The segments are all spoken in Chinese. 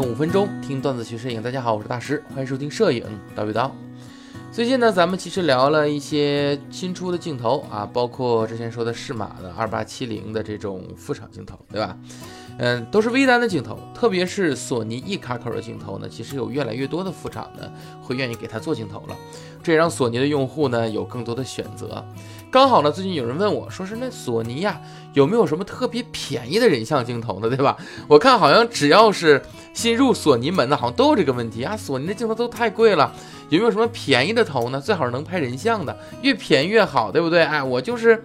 五分钟听段子学摄影。大家好，我是大师，欢迎收听摄影叨一叨。最近呢，咱们其实聊了一些新出的镜头啊，包括之前说的适马的二八七零的这种副厂镜头，对吧？嗯，都是微单的镜头，特别是索尼一卡口的镜头呢，其实有越来越多的副厂呢会愿意给它做镜头了，这也让索尼的用户呢有更多的选择。刚好呢，最近有人问我说是那索尼呀有没有什么特别便宜的人像镜头呢？对吧？我看好像只要是新入索尼门的，好像都有这个问题啊，索尼的镜头都太贵了，有没有什么便宜的头呢？最好是能拍人像的，越便宜越好，对不对？哎，我就是。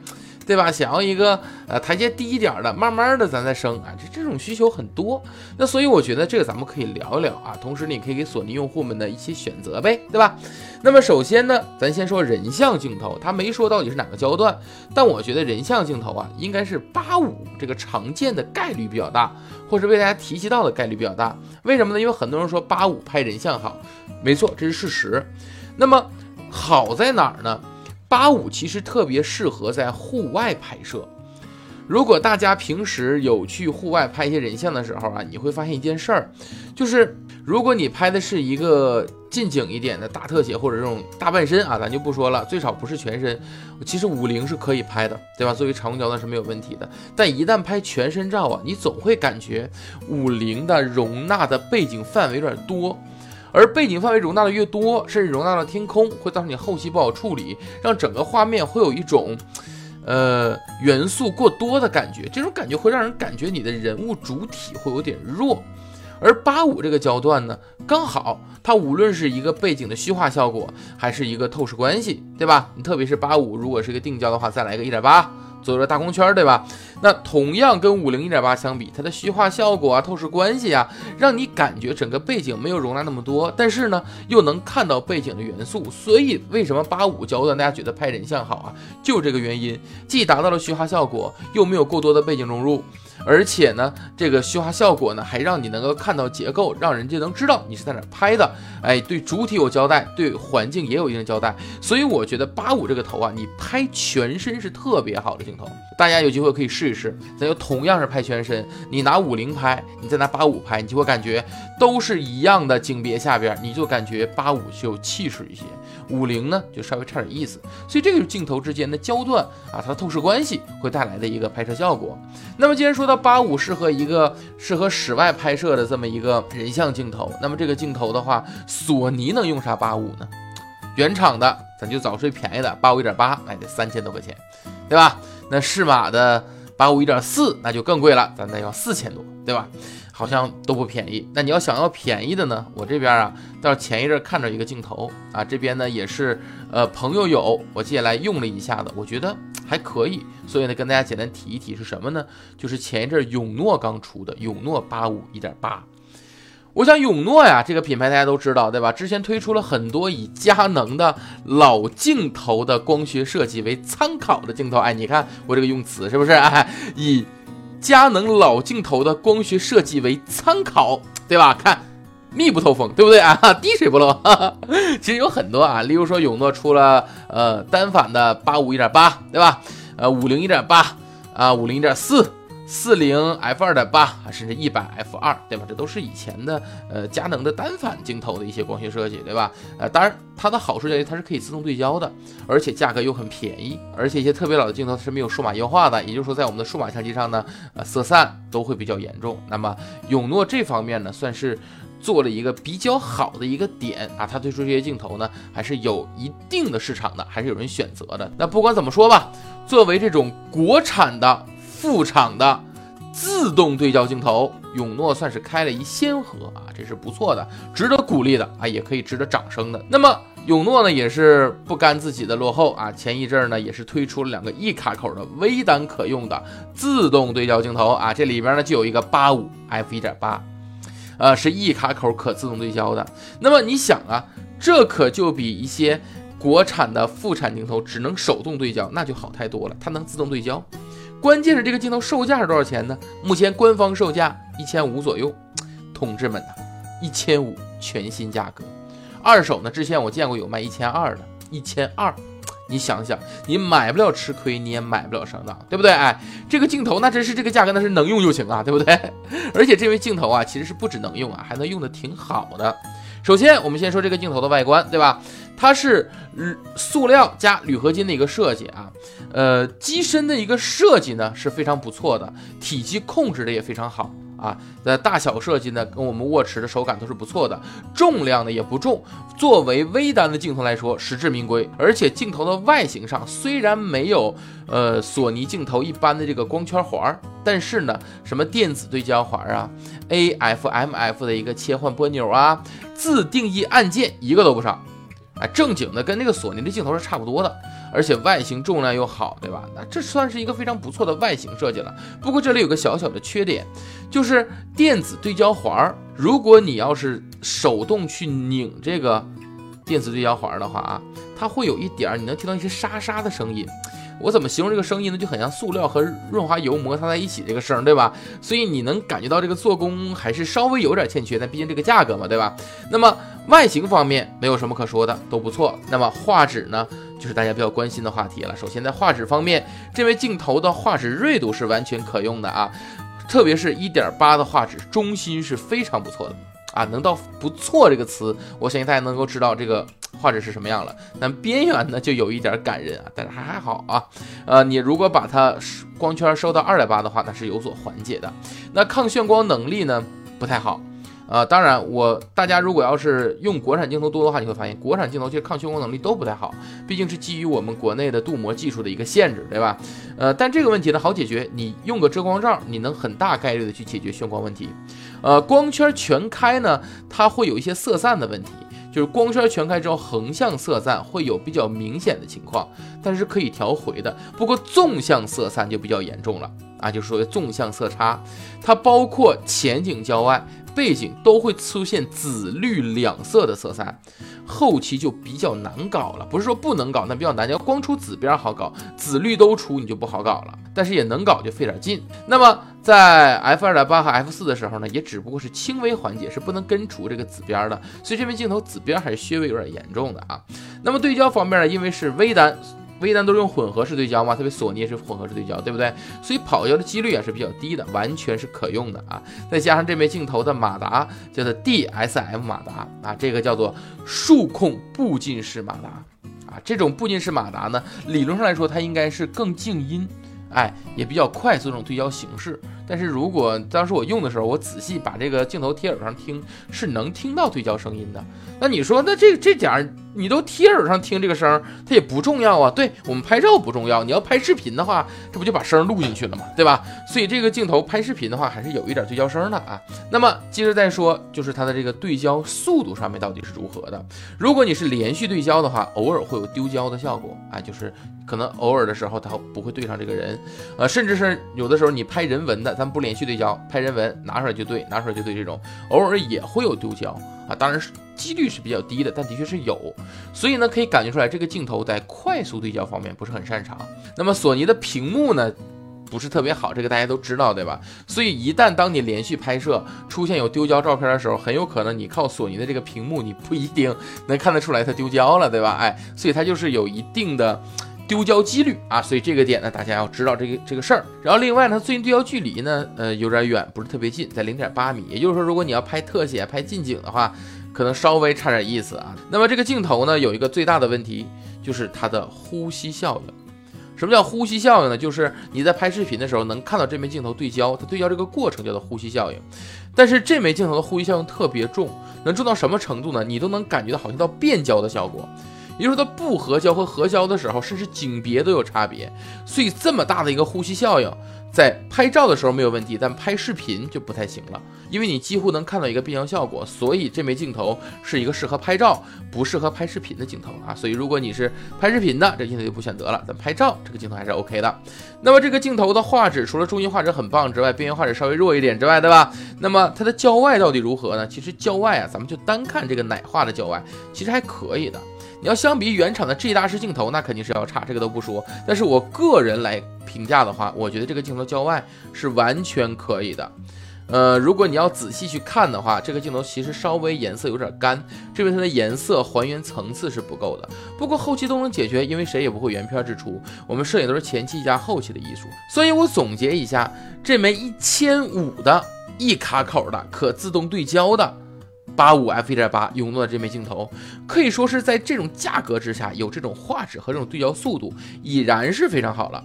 对吧？想要一个呃台阶低一点的，慢慢的咱再升啊，这这种需求很多。那所以我觉得这个咱们可以聊一聊啊，同时你可以给索尼用户们的一些选择呗，对吧？那么首先呢，咱先说人像镜头，他没说到底是哪个焦段，但我觉得人像镜头啊，应该是八五这个常见的概率比较大，或者被大家提及到的概率比较大。为什么呢？因为很多人说八五拍人像好，没错，这是事实。那么好在哪儿呢？八五其实特别适合在户外拍摄。如果大家平时有去户外拍一些人像的时候啊，你会发现一件事儿，就是如果你拍的是一个近景一点的大特写或者这种大半身啊，咱就不说了，最少不是全身。其实五零是可以拍的，对吧？作为长焦段是没有问题的。但一旦拍全身照啊，你总会感觉五零的容纳的背景范围有点多。而背景范围容纳的越多，甚至容纳到天空，会造成你后期不好处理，让整个画面会有一种，呃，元素过多的感觉。这种感觉会让人感觉你的人物主体会有点弱。而八五这个焦段呢，刚好它无论是一个背景的虚化效果，还是一个透视关系，对吧？你特别是八五，如果是一个定焦的话，再来一个一点八。左右的大光圈，对吧？那同样跟五零一点八相比，它的虚化效果啊、透视关系啊，让你感觉整个背景没有容纳那么多，但是呢，又能看到背景的元素。所以为什么八五焦段大家觉得拍人像好啊？就这个原因，既达到了虚化效果，又没有过多的背景融入。而且呢，这个虚化效果呢，还让你能够看到结构，让人家能知道你是在哪拍的。哎，对主体有交代，对环境也有一定交代。所以我觉得八五这个头啊，你拍全身是特别好的镜头。大家有机会可以试一试。咱就同样是拍全身，你拿五零拍，你再拿八五拍，你就会感觉都是一样的景别下边，你就感觉八五就有气势一些，五零呢就稍微差点意思。所以这个镜头之间的焦段啊，它的透视关系会带来的一个拍摄效果。那么既然说到。八五适合一个适合室外拍摄的这么一个人像镜头，那么这个镜头的话，索尼能用啥八五呢？原厂的咱就找最便宜的八五一点八，哎，得三千多块钱，对吧？那适马的八五一点四那就更贵了，咱得要四千多，对吧？好像都不便宜。那你要想要便宜的呢，我这边啊，倒是前一阵看着一个镜头啊，这边呢也是呃朋友有，我借来用了一下子，我觉得。还可以，所以呢，跟大家简单提一提是什么呢？就是前一阵永诺刚出的永诺八五一点八。我想永诺呀，这个品牌大家都知道，对吧？之前推出了很多以佳能的老镜头的光学设计为参考的镜头。哎，你看我这个用词是不是？哎，以佳能老镜头的光学设计为参考，对吧？看密不透风，对不对啊？滴水不漏。其实有很多啊，例如说永诺出了呃单反的八五一点八，对吧？呃五零一点八啊，五零一点四，四零 f 二点八啊，甚至一百 f 二，对吧？这都是以前的呃佳能的单反镜头的一些光学设计，对吧？呃，当然它的好处在于它是可以自动对焦的，而且价格又很便宜，而且一些特别老的镜头是没有数码优化的，也就是说在我们的数码相机上呢，呃色散都会比较严重。那么永诺这方面呢，算是。做了一个比较好的一个点啊，它推出这些镜头呢，还是有一定的市场的，还是有人选择的。那不管怎么说吧，作为这种国产的副厂的自动对焦镜头，永诺算是开了一先河啊，这是不错的，值得鼓励的啊，也可以值得掌声的。那么永诺呢，也是不甘自己的落后啊，前一阵呢，也是推出了两个一卡口的微单可用的自动对焦镜头啊，这里边呢就有一个八五 f 一点八。呃，是一卡口可自动对焦的。那么你想啊，这可就比一些国产的副产镜头只能手动对焦，那就好太多了。它能自动对焦，关键是这个镜头售价是多少钱呢？目前官方售价一千五左右。同志们呐，一千五全新价格，二手呢？之前我见过有卖一千二的，一千二，你想想，你买不了吃亏，你也买不了上当，对不对？哎，这个镜头那真是这个价格，那是能用就行啊，对不对？而且这位镜头啊，其实是不止能用啊，还能用的挺好的。首先，我们先说这个镜头的外观，对吧？它是塑料加铝合金的一个设计啊，呃，机身的一个设计呢是非常不错的，体积控制的也非常好。啊，那大小设计呢，跟我们握持的手感都是不错的，重量呢也不重，作为微单的镜头来说，实至名归。而且镜头的外形上虽然没有呃索尼镜头一般的这个光圈环，但是呢，什么电子对焦环啊，AF/MF 的一个切换拨钮啊，自定义按键一个都不少，啊，正经的跟那个索尼的镜头是差不多的。而且外形重量又好，对吧？那这算是一个非常不错的外形设计了。不过这里有个小小的缺点，就是电子对焦环儿。如果你要是手动去拧这个电子对焦环的话啊，它会有一点儿，你能听到一些沙沙的声音。我怎么形容这个声音呢？就很像塑料和润滑油摩擦在一起这个声，对吧？所以你能感觉到这个做工还是稍微有点欠缺，但毕竟这个价格嘛，对吧？那么外形方面没有什么可说的，都不错。那么画质呢，就是大家比较关心的话题了。首先在画质方面，这位镜头的画质锐度是完全可用的啊，特别是一点八的画质，中心是非常不错的啊。能到不错这个词，我相信大家能够知道这个。画质是什么样了？那边缘呢，就有一点感人啊，但是还还好啊。呃，你如果把它光圈收到二点八的话，那是有所缓解的。那抗眩光能力呢，不太好。呃，当然，我大家如果要是用国产镜头多的话，你会发现国产镜头其实抗眩光能力都不太好，毕竟是基于我们国内的镀膜技术的一个限制，对吧？呃，但这个问题呢好解决，你用个遮光罩，你能很大概率的去解决眩光问题。呃，光圈全开呢，它会有一些色散的问题。就是光圈全开之后，横向色散会有比较明显的情况，但是可以调回的。不过纵向色散就比较严重了啊，就是说纵向色差，它包括前景、焦外。背景都会出现紫绿两色的色散，后期就比较难搞了。不是说不能搞，那比较难。要光出紫边好搞，紫绿都出你就不好搞了。但是也能搞，就费点劲。那么在 f 二点八和 f 四的时候呢，也只不过是轻微缓解，是不能根除这个紫边的。所以这边镜头紫边还是稍微有点严重的啊。那么对焦方面呢，因为是微单。微单都是用混合式对焦嘛，特别索尼也是混合式对焦，对不对？所以跑焦的几率也是比较低的，完全是可用的啊。再加上这枚镜头的马达叫做 DSM 马达啊，这个叫做数控步进式马达啊。这种步进式马达呢，理论上来说它应该是更静音，哎，也比较快速这种对焦形式。但是如果当时我用的时候，我仔细把这个镜头贴耳上听，是能听到对焦声音的。那你说，那这这点儿？你都贴耳上听这个声，它也不重要啊。对我们拍照不重要，你要拍视频的话，这不就把声录进去了吗？对吧？所以这个镜头拍视频的话，还是有一点对焦声的啊。那么接着再说，就是它的这个对焦速度上面到底是如何的？如果你是连续对焦的话，偶尔会有丢焦的效果啊，就是可能偶尔的时候它不会对上这个人，呃，甚至是有的时候你拍人文的，咱不连续对焦，拍人文拿出来就对，拿出来就对，这种偶尔也会有丢焦。啊，当然是几率是比较低的，但的确是有，所以呢，可以感觉出来这个镜头在快速对焦方面不是很擅长。那么索尼的屏幕呢，不是特别好，这个大家都知道，对吧？所以一旦当你连续拍摄出现有丢焦照片的时候，很有可能你靠索尼的这个屏幕，你不一定能看得出来它丢焦了，对吧？哎，所以它就是有一定的。丢焦几率啊，所以这个点呢，大家要知道这个这个事儿。然后另外呢，最近对焦距离呢，呃，有点远，不是特别近，在零点八米。也就是说，如果你要拍特写、拍近景的话，可能稍微差点意思啊。那么这个镜头呢，有一个最大的问题，就是它的呼吸效应。什么叫呼吸效应呢？就是你在拍视频的时候能看到这枚镜头对焦，它对焦这个过程叫做呼吸效应。但是这枚镜头的呼吸效应特别重，能重到什么程度呢？你都能感觉到好像到变焦的效果。也就说，它不合焦和合焦的时候，甚至景别都有差别。所以这么大的一个呼吸效应，在拍照的时候没有问题，但拍视频就不太行了，因为你几乎能看到一个变焦效果。所以这枚镜头是一个适合拍照，不适合拍视频的镜头啊。所以如果你是拍视频的，这镜头就不选择了。咱拍照这个镜头还是 OK 的。那么这个镜头的画质，除了中心画质很棒之外，边缘画质稍微弱一点之外，对吧？那么它的焦外到底如何呢？其实焦外啊，咱们就单看这个奶画的焦外，其实还可以的。你要相比原厂的 G 大师镜头，那肯定是要差，这个都不说。但是我个人来评价的话，我觉得这个镜头焦外是完全可以的。呃，如果你要仔细去看的话，这个镜头其实稍微颜色有点干，这边它的颜色还原层次是不够的。不过后期都能解决，因为谁也不会原片制出，我们摄影都是前期加后期的艺术。所以我总结一下，这枚一千五的一卡口的可自动对焦的八五 f 一点八永诺的这枚镜头，可以说是在这种价格之下，有这种画质和这种对焦速度，已然是非常好了。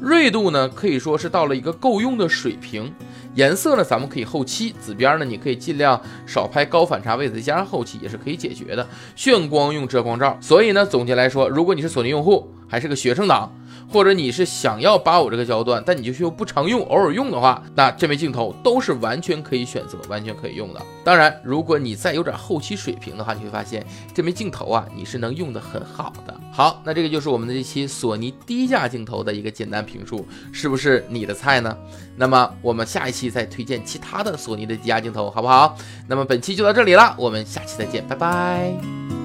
锐度呢，可以说是到了一个够用的水平。颜色呢，咱们可以后期；紫边呢，你可以尽量少拍高反差位置，加上后期也是可以解决的。炫光用遮光罩。所以呢，总结来说，如果你是索尼用户，还是个学生党。或者你是想要八五这个焦段，但你就是又不常用，偶尔用的话，那这枚镜头都是完全可以选择，完全可以用的。当然，如果你再有点后期水平的话，你会发现这枚镜头啊，你是能用的很好的。好，那这个就是我们的这期索尼低价镜头的一个简单评述，是不是你的菜呢？那么我们下一期再推荐其他的索尼的低价镜头，好不好？那么本期就到这里了，我们下期再见，拜拜。